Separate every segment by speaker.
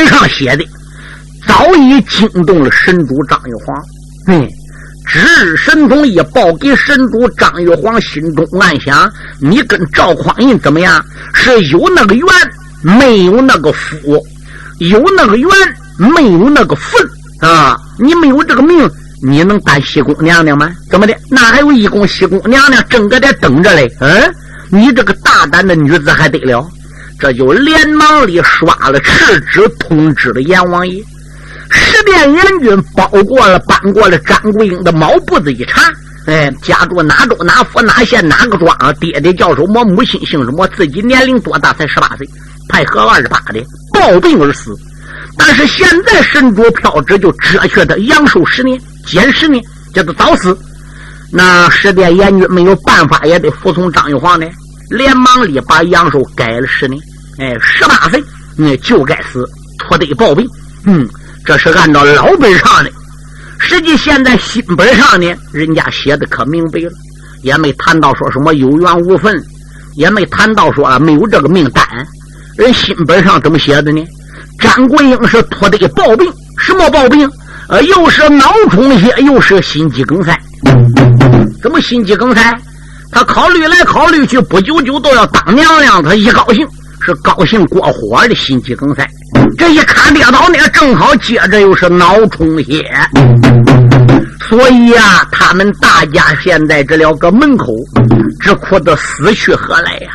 Speaker 1: 本上写的早已惊动了神主张玉皇。嗯，值日神通一报给神主张玉皇，心中暗想：你跟赵匡胤怎么样？是有那个缘，没有那个福；有那个缘，没有那个份啊！你没有这个命，你能当西宫娘娘吗？怎么的？那还有一宫西宫娘娘正搁这等着嘞。嗯，你这个大胆的女子还得了？这就连忙里刷了赤纸，通知了阎王爷。十殿阎君包过了，搬过了张桂英的毛布子一查，哎，家住哪州哪府哪县哪个庄？爹爹叫什么？母亲姓什么？自己年龄多大？才十八岁，派合二十八的暴病而死。但是现在神主飘纸就遮却他阳寿十年，减十年，叫他早死。那十殿阎君没有办法，也得服从张玉皇呢，连忙里把阳寿改了十年。哎，十八岁，你就该死，拖得暴病。嗯，这是按照老本上的。实际现在新本上呢，人家写的可明白了，也没谈到说什么有缘无分，也没谈到说啊没有这个命单。人新本上怎么写的呢？张国英是拖得暴病，什么暴病？呃，又是脑充血，又是心肌梗塞。怎么心肌梗塞？他考虑来考虑去，不久就都要当娘娘，他一高兴。是高兴过火的心肌梗塞，这一看跌倒呢，正好接着又是脑充血，所以呀，他们大家现在这了个门口，只哭的死去何来呀？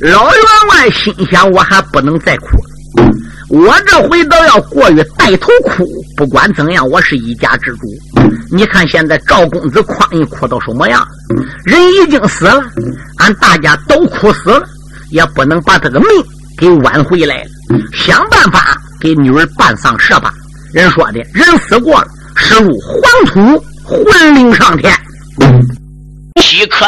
Speaker 1: 老员外心想，我还不能再哭了，我这回都要过于带头哭。不管怎样，我是一家之主。你看现在赵公子匡胤哭到什么样？人已经死了，俺大家都哭死了。也不能把这个命给挽回来了，想办法给女儿办丧事吧。人说的人死过了，是入黄土，魂灵上天。岂可？